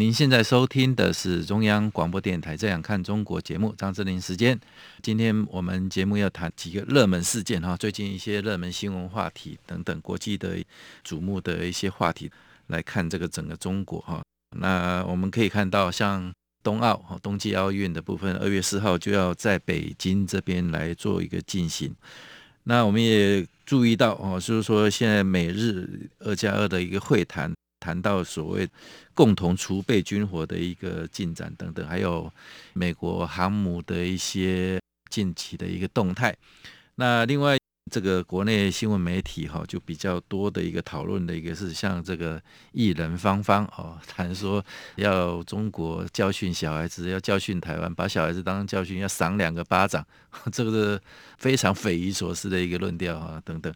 您现在收听的是中央广播电台《这样看中国》节目，张正霖时间。今天我们节目要谈几个热门事件哈，最近一些热门新闻话题等等，国际的瞩目的一些话题来看这个整个中国哈。那我们可以看到，像冬奥哈，冬季奥运的部分，二月四号就要在北京这边来做一个进行。那我们也注意到哦，就是说现在美日二加二的一个会谈，谈到所谓共同储备军火的一个进展等等，还有美国航母的一些近期的一个动态。那另外。这个国内新闻媒体哈，就比较多的一个讨论的一个是像这个艺人芳芳哦，谈说要中国教训小孩子，要教训台湾，把小孩子当教训，要赏两个巴掌，这个是非常匪夷所思的一个论调啊等等。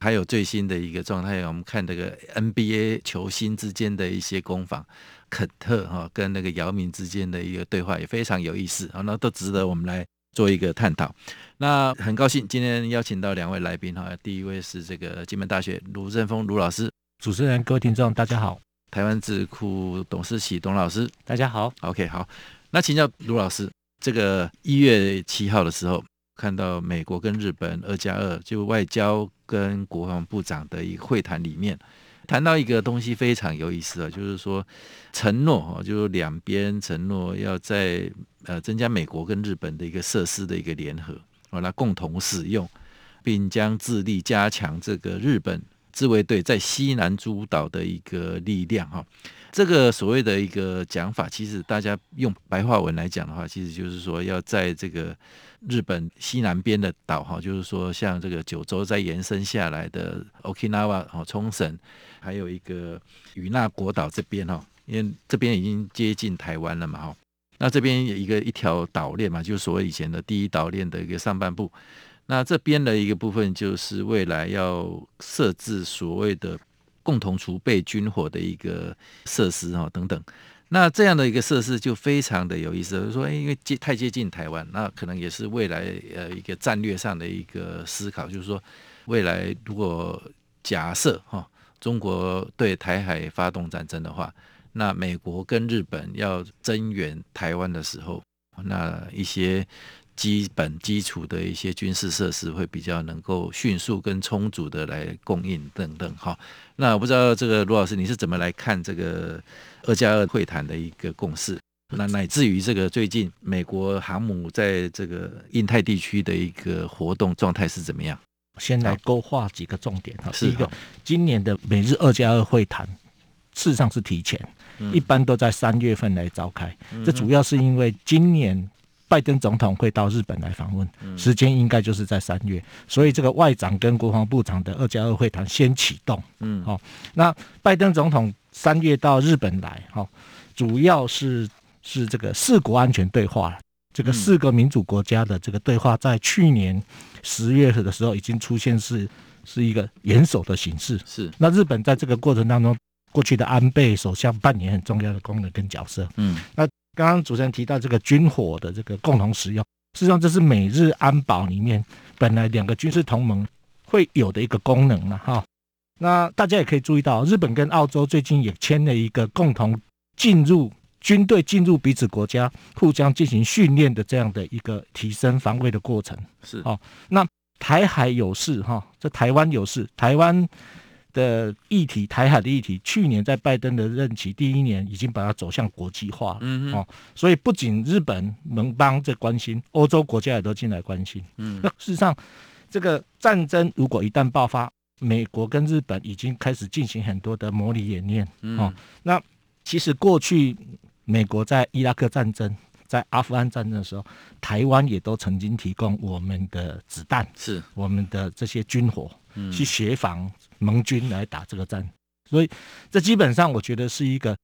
还有最新的一个状态，我们看这个 NBA 球星之间的一些攻防，肯特哈跟那个姚明之间的一个对话也非常有意思啊，那都值得我们来。做一个探讨，那很高兴今天邀请到两位来宾哈，第一位是这个金门大学卢振峰卢老师，主持人各位听众大家好，台湾智库董思齐董老师。大家好，OK 好，那请教卢老师，这个一月七号的时候，看到美国跟日本二加二就外交跟国防部长的一个会谈里面。谈到一个东西非常有意思啊，就是说承诺哈，就是两边承诺要在呃增加美国跟日本的一个设施的一个联合，啊，来共同使用，并将致力加强这个日本自卫队在西南诸岛的一个力量哈。这个所谓的一个讲法，其实大家用白话文来讲的话，其实就是说要在这个日本西南边的岛哈，就是说像这个九州再延伸下来的 Okinawa 哦冲绳，还有一个与那国岛这边哈，因为这边已经接近台湾了嘛哈，那这边有一个一条岛链嘛，就是所谓以前的第一岛链的一个上半部，那这边的一个部分就是未来要设置所谓的。共同储备军火的一个设施哈等等，那这样的一个设施就非常的有意思。就是说，因为接太接近台湾，那可能也是未来呃一个战略上的一个思考。就是说，未来如果假设哈中国对台海发动战争的话，那美国跟日本要增援台湾的时候，那一些。基本基础的一些军事设施会比较能够迅速跟充足的来供应等等哈。那我不知道这个卢老师你是怎么来看这个二加二会谈的一个共识？那乃至于这个最近美国航母在这个印太地区的一个活动状态是怎么样？先来勾画几个重点哈。第一个，今年的美日二加二会谈事实上是提前，一般都在三月份来召开。这主要是因为今年。拜登总统会到日本来访问，时间应该就是在三月，所以这个外长跟国防部长的二加二会谈先启动。嗯，好，那拜登总统三月到日本来，哈，主要是是这个四国安全对话，这个四个民主国家的这个对话，在去年十月的时候已经出现是是一个元首的形式。是，那日本在这个过程当中，过去的安倍首相扮演很重要的功能跟角色。嗯，那。刚刚主持人提到这个军火的这个共同使用，事实际上这是美日安保里面本来两个军事同盟会有的一个功能了哈。那大家也可以注意到，日本跟澳洲最近也签了一个共同进入军队进入彼此国家互相进行训练的这样的一个提升防卫的过程。是哦，那台海有事哈，这台湾有事，台湾。的议题，台海的议题，去年在拜登的任期第一年，已经把它走向国际化了。嗯哦，所以不仅日本盟邦在关心，欧洲国家也都进来关心。嗯，那事实上，这个战争如果一旦爆发，美国跟日本已经开始进行很多的模拟演练。哦，那其实过去美国在伊拉克战争、在阿富汗战争的时候，台湾也都曾经提供我们的子弹，是我们的这些军火。去协防盟军来打这个战，所以这基本上我觉得是一个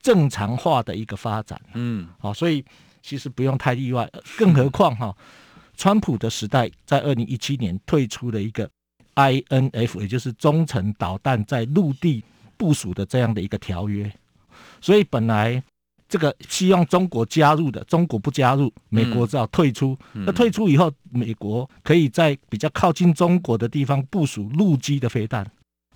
正常化的一个发展。嗯，好，所以其实不用太意外，更何况哈，川普的时代在二零一七年退出了一个 INF，也就是中程导弹在陆地部署的这样的一个条约，所以本来。这个希望中国加入的，中国不加入，美国只好退出。嗯、那退出以后，美国可以在比较靠近中国的地方部署陆基的飞弹，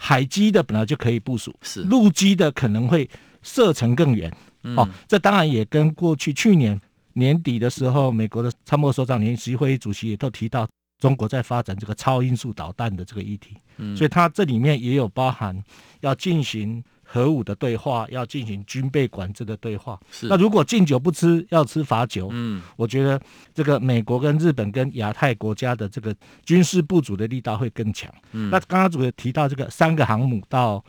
海基的本来就可以部署，是陆基的可能会射程更远。嗯、哦，这当然也跟过去去年年底的时候，美国的参谋首长联席会议主席也都提到，中国在发展这个超音速导弹的这个议题。嗯，所以它这里面也有包含要进行。核武的对话要进行军备管制的对话，是。那如果敬酒不吃要吃罚酒，嗯，我觉得这个美国跟日本跟亚太国家的这个军事部署的力道会更强。嗯，那刚刚主席提到这个三个航母到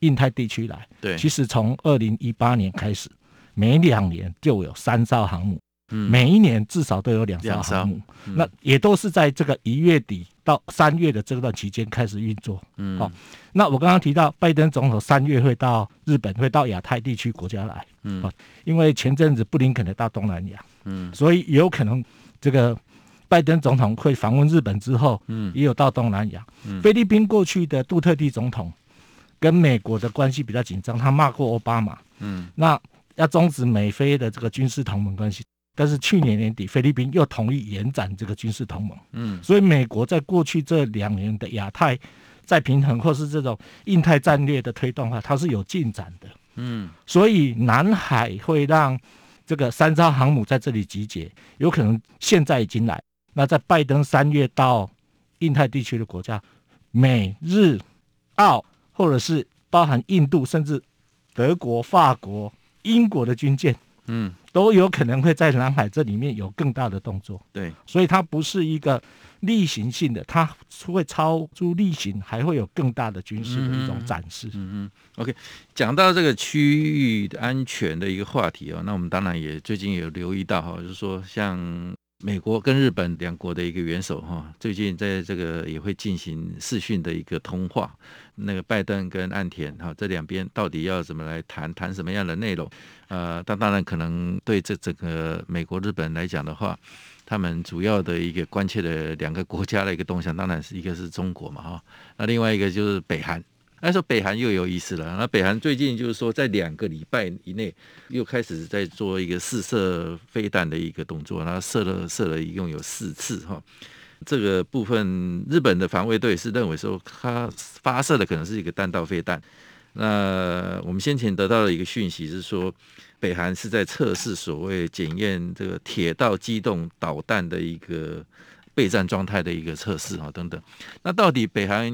印太地区来，对，其实从二零一八年开始，每两年就有三艘航母。嗯、每一年至少都有两艘航母，嗯、那也都是在这个一月底到三月的这段期间开始运作。嗯，好、哦，那我刚刚提到拜登总统三月会到日本，会到亚太地区国家来。嗯、哦，因为前阵子布林肯的到东南亚，嗯，所以有可能这个拜登总统会访问日本之后，嗯，也有到东南亚。嗯，菲律宾过去的杜特地总统跟美国的关系比较紧张，他骂过奥巴马。嗯，那要终止美菲的这个军事同盟关系。但是去年年底，菲律宾又同意延展这个军事同盟。嗯，所以美国在过去这两年的亚太再平衡，或是这种印太战略的推动的话，它是有进展的。嗯，所以南海会让这个三艘航母在这里集结，有可能现在已经来。那在拜登三月到印太地区的国家，美日澳，或者是包含印度，甚至德国、法国、英国的军舰。嗯，都有可能会在南海这里面有更大的动作。对，所以它不是一个例行性的，它会超出例行，还会有更大的军事的一种展示。嗯嗯，OK，讲到这个区域安全的一个话题哦，那我们当然也最近有留意到哈，就是说像。美国跟日本两国的一个元首哈，最近在这个也会进行视讯的一个通话。那个拜登跟岸田哈，这两边到底要怎么来谈，谈什么样的内容？呃，但当然可能对这整个美国、日本来讲的话，他们主要的一个关切的两个国家的一个动向，当然是一个是中国嘛哈，那另外一个就是北韩。那说北韩又有意思了。那北韩最近就是说，在两个礼拜以内又开始在做一个试射飞弹的一个动作，然后射了射了一共有四次哈。这个部分日本的防卫队是认为说，它发射的可能是一个弹道飞弹。那我们先前得到的一个讯息是说，北韩是在测试所谓检验这个铁道机动导弹的一个备战状态的一个测试哈等等。那到底北韩？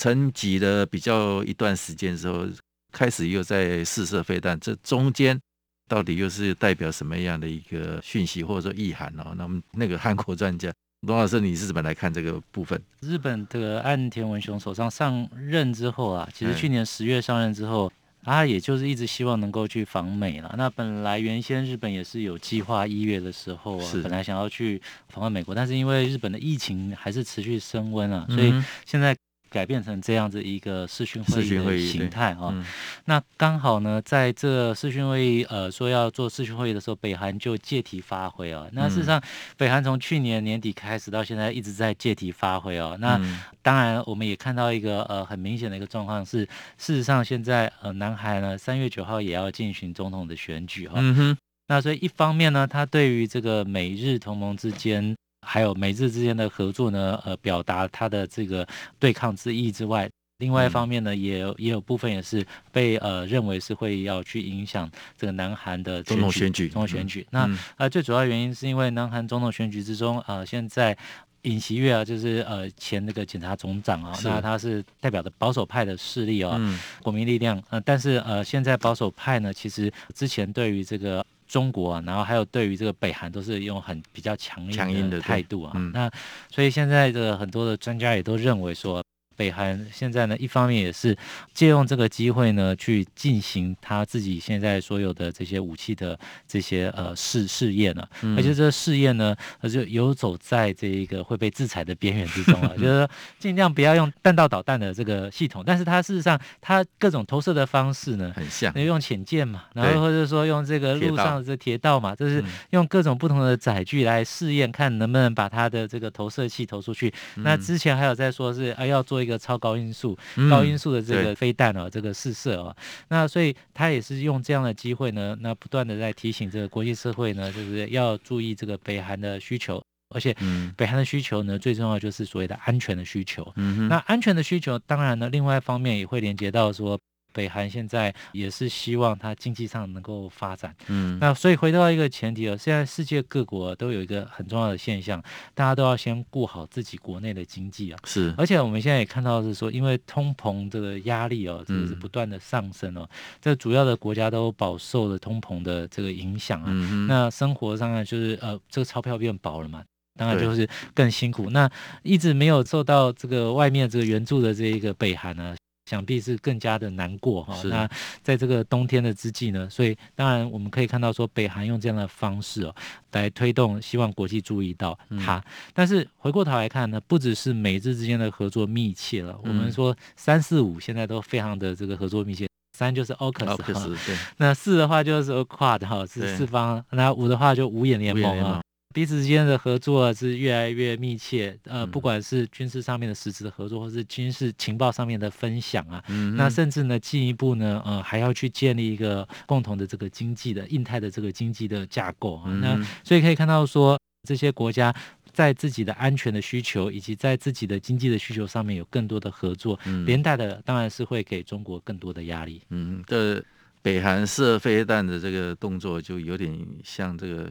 沉寂了比较一段时间之后，开始又在试射飞弹，这中间到底又是代表什么样的一个讯息或者说意涵呢？那我们那个韩国专家罗老师，你是怎么来看这个部分？日本的岸田文雄首相上任之后啊，其实去年十月上任之后，他也就是一直希望能够去访美了。那本来原先日本也是有计划一月的时候啊，本来想要去访问美国，但是因为日本的疫情还是持续升温啊，所以现在。改变成这样子一个视讯会议的形态哈，嗯、那刚好呢，在这视讯会议呃说要做视讯会议的时候，北韩就借题发挥哦。那事实上，北韩从去年年底开始到现在一直在借题发挥哦。那当然，我们也看到一个呃很明显的一个状况是，事实上现在呃南韩呢三月九号也要进行总统的选举哈。嗯哼。那所以一方面呢，他对于这个美日同盟之间。还有美日之间的合作呢，呃，表达他的这个对抗之意之外，另外一方面呢，也有也有部分也是被呃认为是会要去影响这个南韩的总统选举。总统选举。那呃，最主要原因是因为南韩总统选举之中，呃，现在尹锡悦啊，就是呃前那个检察总长啊，那他是代表的保守派的势力啊，国民力量。呃，但是呃，现在保守派呢，其实之前对于这个。中国啊，然后还有对于这个北韩都是用很比较强硬的态度啊。嗯、那所以现在的很多的专家也都认为说，北韩现在呢，一方面也是借用这个机会呢，去进行他自己现在所有的这些武器的这些呃试试验呢，嗯、而且这个试验呢，就游走在这一个会被制裁的边缘之中啊，就是说尽量不要用弹道导弹的这个系统，但是它事实上它各种投射的方式呢，很像，用潜舰嘛，然后或者说用这个路上的这铁道嘛，就是用各种不同的载具来试验，看能不能把它的这个投射器投出去。嗯、那之前还有在说是啊，要做一个超高音速、嗯、高音速的这个飞弹哦，这个试射哦。那所以他也是用这样的机会呢，那不断的在提醒这个国际社会呢，就是要注意这个北韩的需求，而且北韩的需求呢，最重要就是所谓的安全的需求。嗯、那安全的需求，当然呢，另外一方面也会连接到说。北韩现在也是希望它经济上能够发展，嗯，那所以回到一个前提哦，现在世界各国都有一个很重要的现象，大家都要先顾好自己国内的经济啊，是，而且我们现在也看到是说，因为通膨这个压力哦，这个是不断的上升哦，这主要的国家都饱受了通膨的这个影响啊，嗯，那生活上呢就是呃，这个钞票变薄了嘛，当然就是更辛苦，那一直没有受到这个外面这个援助的这一个北韩呢。想必是更加的难过哈。那在这个冬天的之际呢，所以当然我们可以看到说，北韩用这样的方式哦，来推动，希望国际注意到它。嗯、但是回过头来看呢，不只是美日之间的合作密切了。嗯、我们说三四五现在都非常的这个合作密切，三就是 AUKUS 对，那四的话就是 QUAD 哈，是四方。那五的话就五眼联盟啊。彼此之间的合作是越来越密切，呃，不管是军事上面的实质的合作，或是军事情报上面的分享啊，嗯、那甚至呢，进一步呢，呃，还要去建立一个共同的这个经济的印太的这个经济的架构啊。嗯、那所以可以看到说，这些国家在自己的安全的需求以及在自己的经济的需求上面有更多的合作，嗯、连带的当然是会给中国更多的压力。嗯，这北韩射飞弹的这个动作就有点像这个。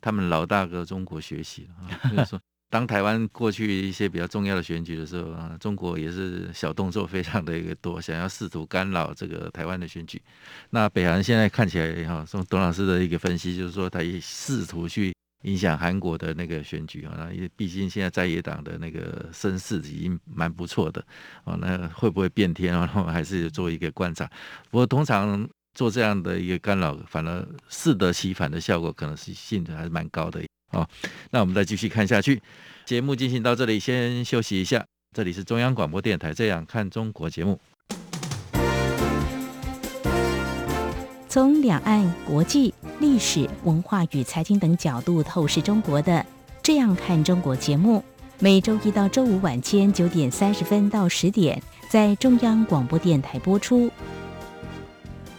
他们老大哥中国学习啊，就是说，当台湾过去一些比较重要的选举的时候啊，中国也是小动作非常的一个多，想要试图干扰这个台湾的选举。那北韩现在看起来哈，从董老师的一个分析，就是说他也试图去影响韩国的那个选举啊。那因为毕竟现在在野党的那个声势已经蛮不错的啊，那会不会变天啊？我 们还是做一个观察。不过通常。做这样的一个干扰，反而适得其反的效果，可能是性质还是蛮高的哦。那我们再继续看下去，节目进行到这里，先休息一下。这里是中央广播电台《这样看中国》节目，从两岸、国际、历史文化与财经等角度透视中国的《这样看中国》节目，每周一到周五晚间九点三十分到十点，在中央广播电台播出。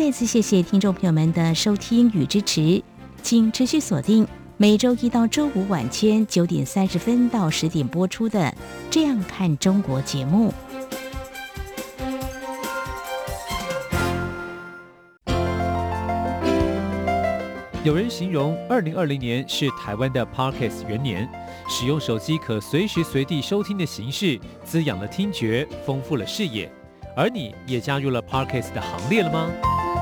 再次谢谢听众朋友们的收听与支持，请持续锁定每周一到周五晚间九点三十分到十点播出的《这样看中国》节目。有人形容二零二零年是台湾的 Parkes 元年，使用手机可随时随地收听的形式，滋养了听觉，丰富了视野。而你也加入了 Parkes 的行列了吗？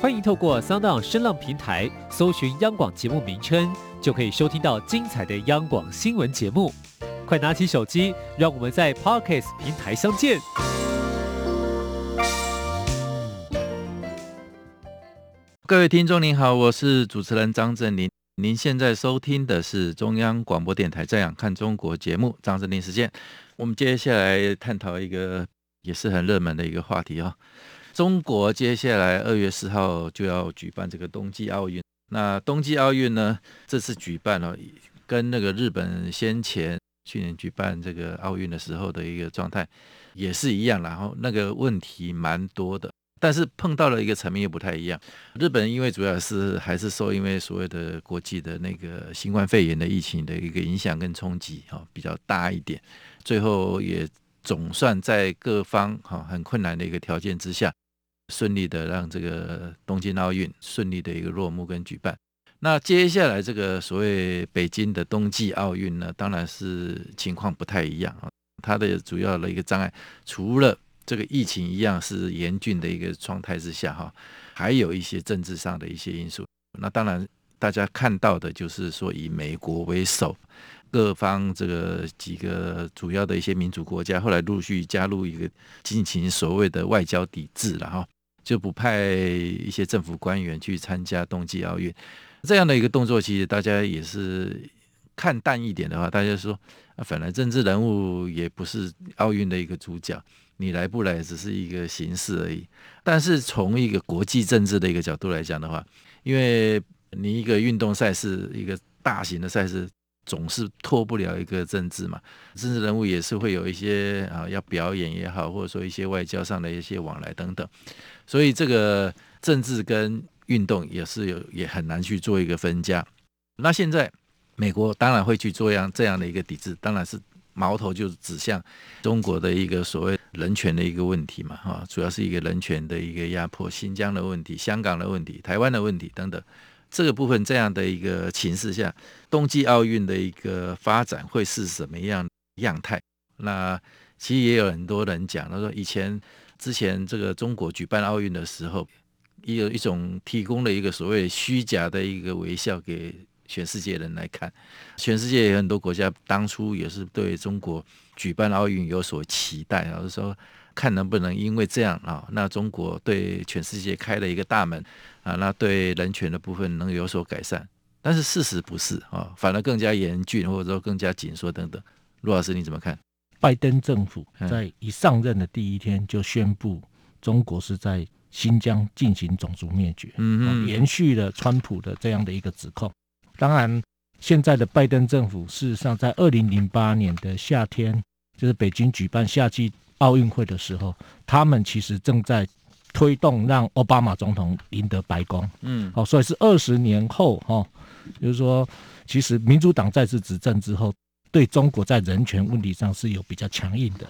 欢迎透过 Sound 声浪平台搜寻央广节目名称，就可以收听到精彩的央广新闻节目。快拿起手机，让我们在 Podcast 平台相见。各位听众您好，我是主持人张振林。您现在收听的是中央广播电台《这样看中国》节目，张振林时间。我们接下来探讨一个也是很热门的一个话题啊。中国接下来二月四号就要举办这个冬季奥运，那冬季奥运呢，这次举办了，跟那个日本先前去年举办这个奥运的时候的一个状态也是一样，然后那个问题蛮多的。但是碰到了一个层面又不太一样。日本因为主要是还是受因为所谓的国际的那个新冠肺炎的疫情的一个影响跟冲击哈比较大一点，最后也总算在各方哈很困难的一个条件之下，顺利的让这个东京奥运顺利的一个落幕跟举办。那接下来这个所谓北京的冬季奥运呢，当然是情况不太一样啊，它的主要的一个障碍除了这个疫情一样是严峻的一个状态之下，哈，还有一些政治上的一些因素。那当然，大家看到的就是说，以美国为首，各方这个几个主要的一些民主国家，后来陆续加入一个进行所谓的外交抵制了，哈，就不派一些政府官员去参加冬季奥运。这样的一个动作，其实大家也是看淡一点的话，大家说，啊，本来政治人物也不是奥运的一个主角。你来不来只是一个形式而已，但是从一个国际政治的一个角度来讲的话，因为你一个运动赛事，一个大型的赛事，总是脱不了一个政治嘛，政治人物也是会有一些啊要表演也好，或者说一些外交上的一些往来等等，所以这个政治跟运动也是有也很难去做一个分家。那现在美国当然会去做样这样的一个抵制，当然是。矛头就指向中国的一个所谓人权的一个问题嘛，哈，主要是一个人权的一个压迫，新疆的问题、香港的问题、台湾的问题等等，这个部分这样的一个情势下，冬季奥运的一个发展会是什么样样态？那其实也有很多人讲，他说以前之前这个中国举办奥运的时候，也有一种提供了一个所谓虚假的一个微笑给。全世界人来看，全世界有很多国家当初也是对中国举办奥运有所期待，然后说看能不能因为这样啊，那中国对全世界开了一个大门啊，那对人权的部分能有所改善。但是事实不是啊，反而更加严峻，或者说更加紧缩等等。陆老师你怎么看？拜登政府在一上任的第一天就宣布，中国是在新疆进行种族灭绝，嗯嗯，延续了川普的这样的一个指控。当然，现在的拜登政府事实上在二零零八年的夏天，就是北京举办夏季奥运会的时候，他们其实正在推动让奥巴马总统赢得白宫。嗯，好，所以是二十年后哈，就是说，其实民主党再次执政之后，对中国在人权问题上是有比较强硬的。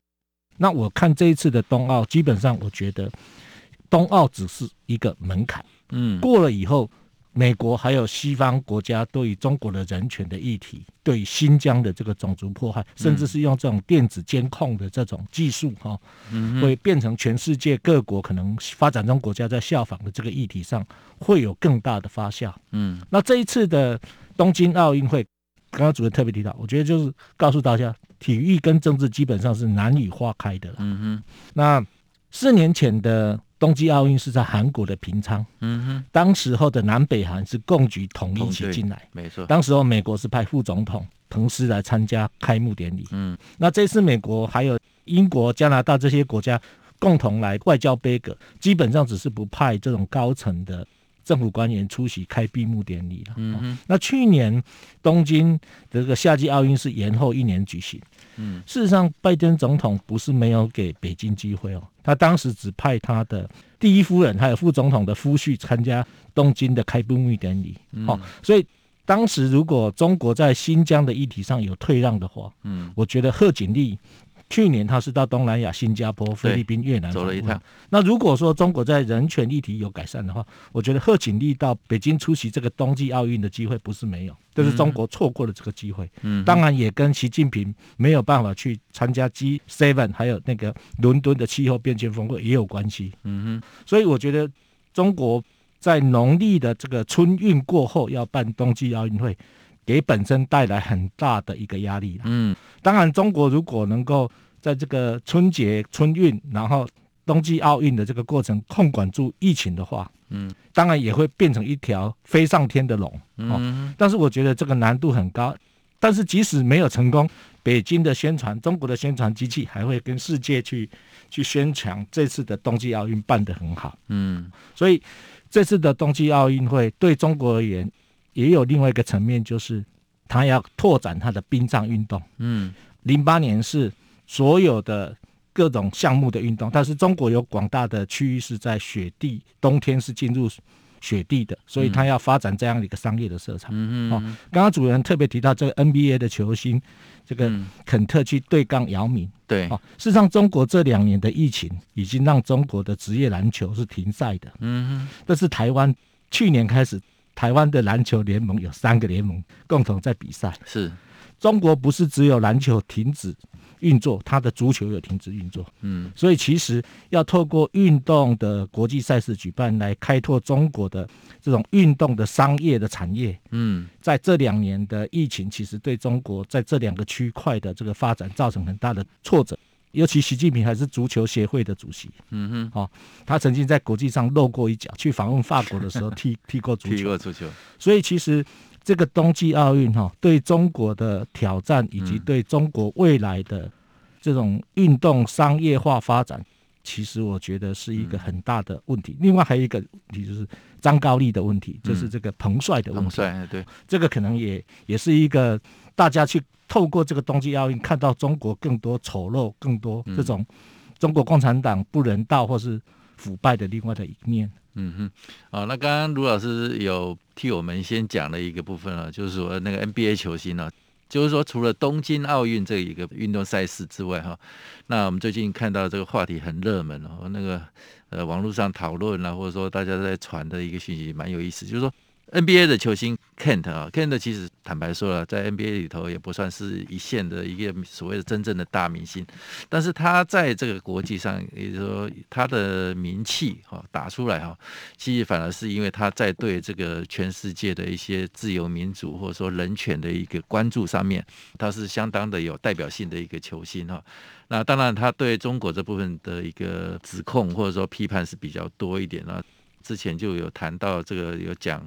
那我看这一次的冬奥，基本上我觉得冬奥只是一个门槛。嗯，过了以后。美国还有西方国家对于中国的人权的议题，对于新疆的这个种族迫害，甚至是用这种电子监控的这种技术，哈，会变成全世界各国可能发展中国家在效仿的这个议题上，会有更大的发酵。嗯，那这一次的东京奥运会，刚刚主任特别提到，我觉得就是告诉大家，体育跟政治基本上是难以划开的。嗯哼，那四年前的。冬季奥运是在韩国的平昌，嗯哼，当时候的南北韩是共举统一起进来，没错。当时候美国是派副总统彭斯来参加开幕典礼，嗯，那这次美国还有英国、加拿大这些国家共同来外交杯葛，基本上只是不派这种高层的政府官员出席开闭幕典礼了。嗯哼，那去年东京这个夏季奥运是延后一年举行。嗯，事实上，拜登总统不是没有给北京机会哦。他当时只派他的第一夫人还有副总统的夫婿参加东京的开闭幕典礼。哦，所以当时如果中国在新疆的议题上有退让的话，嗯，我觉得贺锦丽。去年他是到东南亚，新加坡、菲律宾、越南走了一趟。那如果说中国在人权议题有改善的话，我觉得贺锦丽到北京出席这个冬季奥运的机会不是没有，就是中国错过了这个机会。嗯，当然也跟习近平没有办法去参加 G Seven 还有那个伦敦的气候变迁峰会也有关系。嗯哼，所以我觉得中国在农历的这个春运过后要办冬季奥运会。给本身带来很大的一个压力。嗯，当然，中国如果能够在这个春节、春运，然后冬季奥运的这个过程控管住疫情的话，嗯，当然也会变成一条飞上天的龙。嗯，但是我觉得这个难度很高。但是即使没有成功，北京的宣传，中国的宣传机器还会跟世界去去宣传这次的冬季奥运办得很好。嗯，所以这次的冬季奥运会对中国而言也有另外一个层面，就是他要拓展他的冰上运动。嗯，零八年是所有的各种项目的运动，但是中国有广大的区域是在雪地，冬天是进入。雪地的，所以他要发展这样的一个商业的色彩。嗯嗯。哦，刚刚主持人特别提到这个 NBA 的球星，这个肯特去对抗姚明。对。哦，事实上，中国这两年的疫情已经让中国的职业篮球是停赛的。嗯嗯。但是台湾去年开始，台湾的篮球联盟有三个联盟共同在比赛。是。中国不是只有篮球停止。运作，它的足球有停止运作，嗯，所以其实要透过运动的国际赛事举办来开拓中国的这种运动的商业的产业，嗯，在这两年的疫情，其实对中国在这两个区块的这个发展造成很大的挫折，尤其习近平还是足球协会的主席，嗯哼，哦，他曾经在国际上露过一脚，去访问法国的时候 踢踢过足球，踢过足球，所以其实。这个冬季奥运哈，对中国的挑战以及对中国未来的这种运动商业化发展，其实我觉得是一个很大的问题。另外还有一个问题就是张高丽的问题，就是这个彭帅的问题。彭帅，对，这个可能也也是一个大家去透过这个冬季奥运看到中国更多丑陋、更多这种中国共产党不人道或是腐败的另外的一面。嗯哼，啊，那刚刚卢老师有替我们先讲了一个部分啊，就是说那个 NBA 球星呢，就是说除了东京奥运这一个运动赛事之外哈，那我们最近看到这个话题很热门哦，那个呃网络上讨论啊，或者说大家在传的一个信息蛮有意思，就是说。NBA 的球星 Kent 啊，Kent 其实坦白说了，在 NBA 里头也不算是一线的一个所谓的真正的大明星，但是他在这个国际上，也就是说他的名气哈打出来哈，其实反而是因为他在对这个全世界的一些自由民主或者说人权的一个关注上面，他是相当的有代表性的一个球星哈。那当然，他对中国这部分的一个指控或者说批判是比较多一点啊。之前就有谈到这个，有讲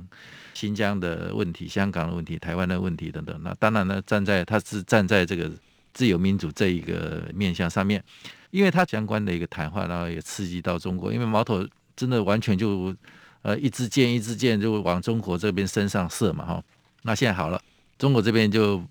新疆的问题、香港的问题、台湾的问题等等。那当然呢，站在他是站在这个自由民主这一个面向上面，因为他相关的一个谈话，然后也刺激到中国，因为矛头真的完全就呃一支箭一支箭就往中国这边身上射嘛哈。那现在好了，中国这边就。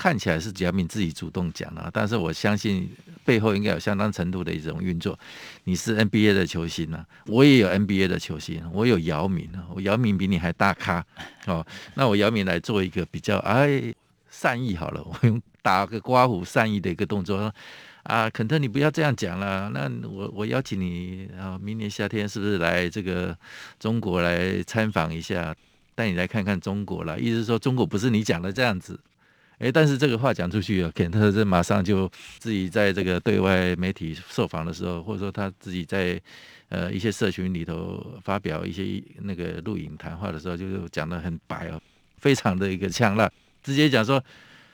看起来是姚明自己主动讲的，但是我相信背后应该有相当程度的一种运作。你是 NBA 的球星呢，我也有 NBA 的球星，我有姚明啊，我姚明比你还大咖哦。那我姚明来做一个比较哎善意好了，我用打个刮胡善意的一个动作啊，肯特你不要这样讲了。那我我邀请你啊，明年夏天是不是来这个中国来参访一下，带你来看看中国了？意思是说中国不是你讲的这样子。诶，但是这个话讲出去啊，肯特这马上就自己在这个对外媒体受访的时候，或者说他自己在呃一些社群里头发表一些那个录影谈话的时候，就讲得很白哦，非常的一个呛辣，直接讲说，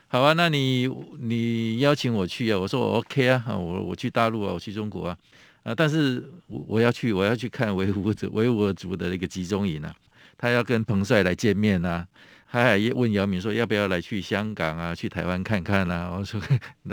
好啊，那你你邀请我去啊，我说我 OK 啊，我我去大陆啊，我去中国啊，啊，但是我我要去，我要去看维吾尔 维吾尔族的一个集中营啊，他要跟彭帅来见面啊。他还问姚明说：“要不要来去香港啊？去台湾看看啊？” 我说：“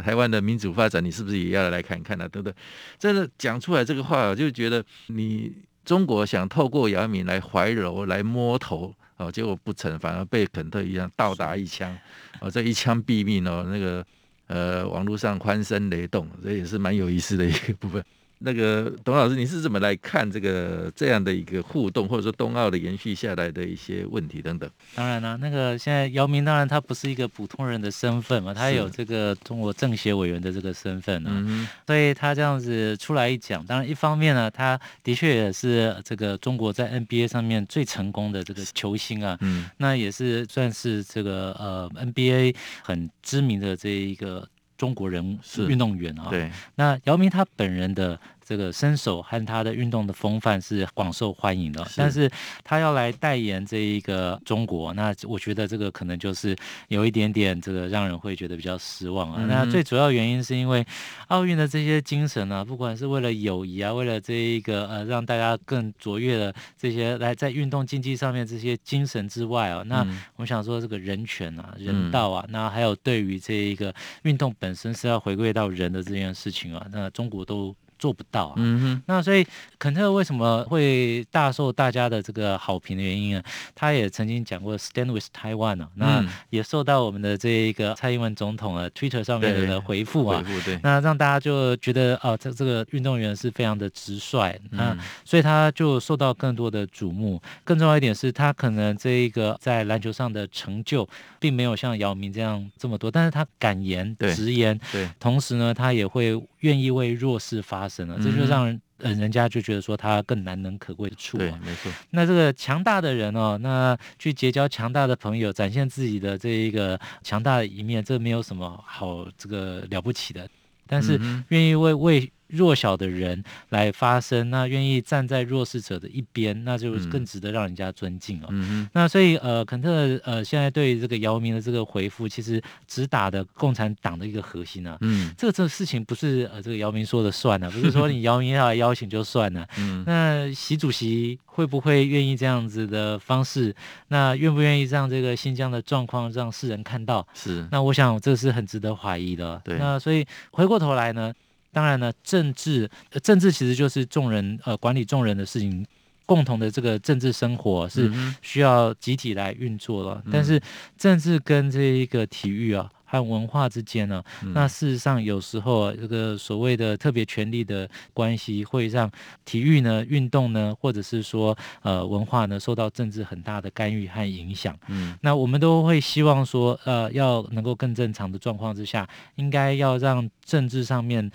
台湾的民主发展，你是不是也要来看看啊？”对不对？真的讲出来这个话，我就觉得你中国想透过姚明来怀柔、来摸头哦，结果不成，反而被肯特一样倒打一枪哦，这一枪毙命哦。那个呃，网络上欢声雷动，这也是蛮有意思的一个部分。那个董老师，你是怎么来看这个这样的一个互动，或者说冬奥的延续下来的一些问题等等？当然了、啊，那个现在姚明当然他不是一个普通人的身份嘛，他有这个中国政协委员的这个身份啊，嗯、所以他这样子出来一讲，当然一方面呢，他的确也是这个中国在 NBA 上面最成功的这个球星啊，嗯，那也是算是这个呃 NBA 很知名的这一个。中国人是运动员啊，对。那姚明他本人的这个身手和他的运动的风范是广受欢迎的，但是他要来代言这一个中国，那我觉得这个可能就是有一点点这个让人会觉得比较失望啊。那最主要原因是因为奥运的这些精神呢，不管是为了友谊啊，为了这一个呃让大家更卓越的这些来在运动竞技上面这些精神之外啊，那我想说这个人权啊、人道啊，那还有对于这一个运动本身是要回归到人的这件事情啊，那中国都。做不到啊，嗯哼，那所以肯特为什么会大受大家的这个好评的原因啊，他也曾经讲过 Stand with Taiwan 啊，那也受到我们的这一个蔡英文总统啊 Twitter 上面的回复啊，那让大家就觉得哦，这这个运动员是非常的直率，那所以他就受到更多的瞩目。更重要一点是他可能这一个在篮球上的成就并没有像姚明这样这么多，但是他敢言直言，对，同时呢，他也会愿意为弱势发声了。这就让人呃，人家就觉得说他更难能可贵的处。对，没错。那这个强大的人哦，那去结交强大的朋友，展现自己的这一个强大的一面，这没有什么好这个了不起的。但是愿意为为。弱小的人来发声，那愿意站在弱势者的一边，那就更值得让人家尊敬哦。嗯、那所以呃，肯特呃现在对这个姚明的这个回复，其实直打的共产党的一个核心啊。嗯，这个这个事情不是呃这个姚明说的算啊，不是说你姚明要来邀请就算了。嗯，那习主席会不会愿意这样子的方式？那愿不愿意让这个新疆的状况让世人看到？是。那我想这是很值得怀疑的。对。那所以回过头来呢？当然呢，政治，政治其实就是众人呃管理众人的事情，共同的这个政治生活是需要集体来运作了。嗯、但是政治跟这一个体育啊和文化之间呢，嗯、那事实上有时候这个所谓的特别权力的关系，会让体育呢、运动呢，或者是说呃文化呢，受到政治很大的干预和影响。嗯，那我们都会希望说，呃，要能够更正常的状况之下，应该要让政治上面。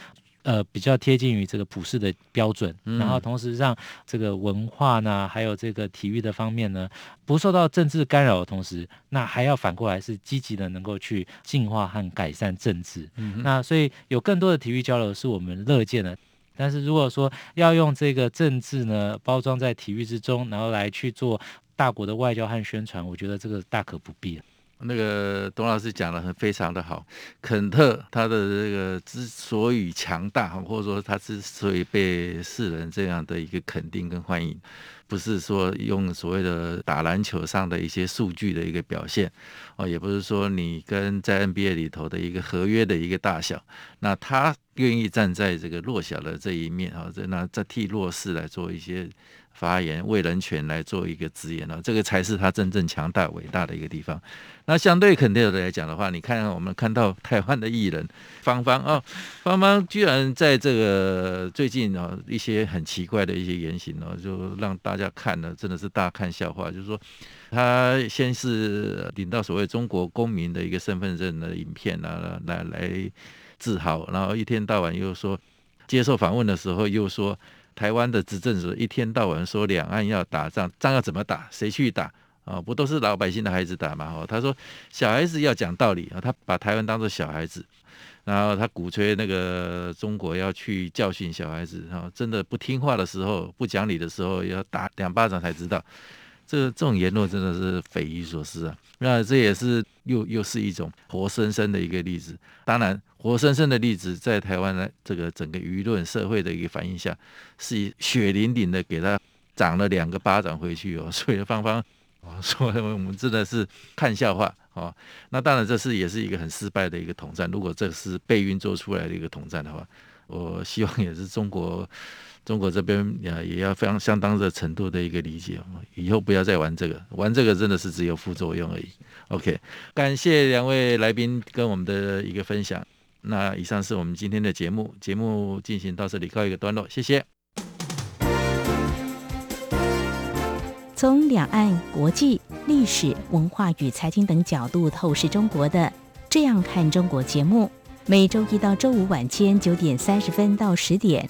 呃，比较贴近于这个普世的标准，然后同时让这个文化呢，还有这个体育的方面呢，不受到政治干扰的同时，那还要反过来是积极的，能够去进化和改善政治。嗯，那所以有更多的体育交流是我们乐见的。但是如果说要用这个政治呢，包装在体育之中，然后来去做大国的外交和宣传，我觉得这个大可不必。那个董老师讲的很非常的好，肯特他的这个之所以强大，或者说他之所以被世人这样的一个肯定跟欢迎，不是说用所谓的打篮球上的一些数据的一个表现，哦，也不是说你跟在 NBA 里头的一个合约的一个大小，那他愿意站在这个弱小的这一面啊，在那在替弱势来做一些。发言为人权来做一个直言了，这个才是他真正强大伟大的一个地方。那相对肯定的来讲的话，你看我们看到台湾的艺人芳芳哦，芳芳居然在这个最近啊一些很奇怪的一些言行哦，就让大家看了真的是大看笑话。就是说，他先是领到所谓中国公民的一个身份证的影片啊，来来自豪，然后一天到晚又说接受访问的时候又说。台湾的执政者一天到晚说两岸要打仗，仗要怎么打？谁去打啊？不都是老百姓的孩子打吗？他说小孩子要讲道理啊，他把台湾当做小孩子，然后他鼓吹那个中国要去教训小孩子，然后真的不听话的时候、不讲理的时候，要打两巴掌才知道。这这种言论真的是匪夷所思啊！那这也是又又是一种活生生的一个例子。当然，活生生的例子在台湾的这个整个舆论社会的一个反应下，是血淋淋的给他掌了两个巴掌回去哦。所以芳芳说我们真的是看笑话哦。那当然，这是也是一个很失败的一个统战。如果这是备孕做出来的一个统战的话，我希望也是中国。中国这边也也要非常相当的程度的一个理解，以后不要再玩这个，玩这个真的是只有副作用而已。OK，感谢两位来宾跟我们的一个分享。那以上是我们今天的节目，节目进行到这里告一个段落，谢谢。从两岸、国际、历史文化与财经等角度透视中国的《这样看中国》节目，每周一到周五晚间九点三十分到十点。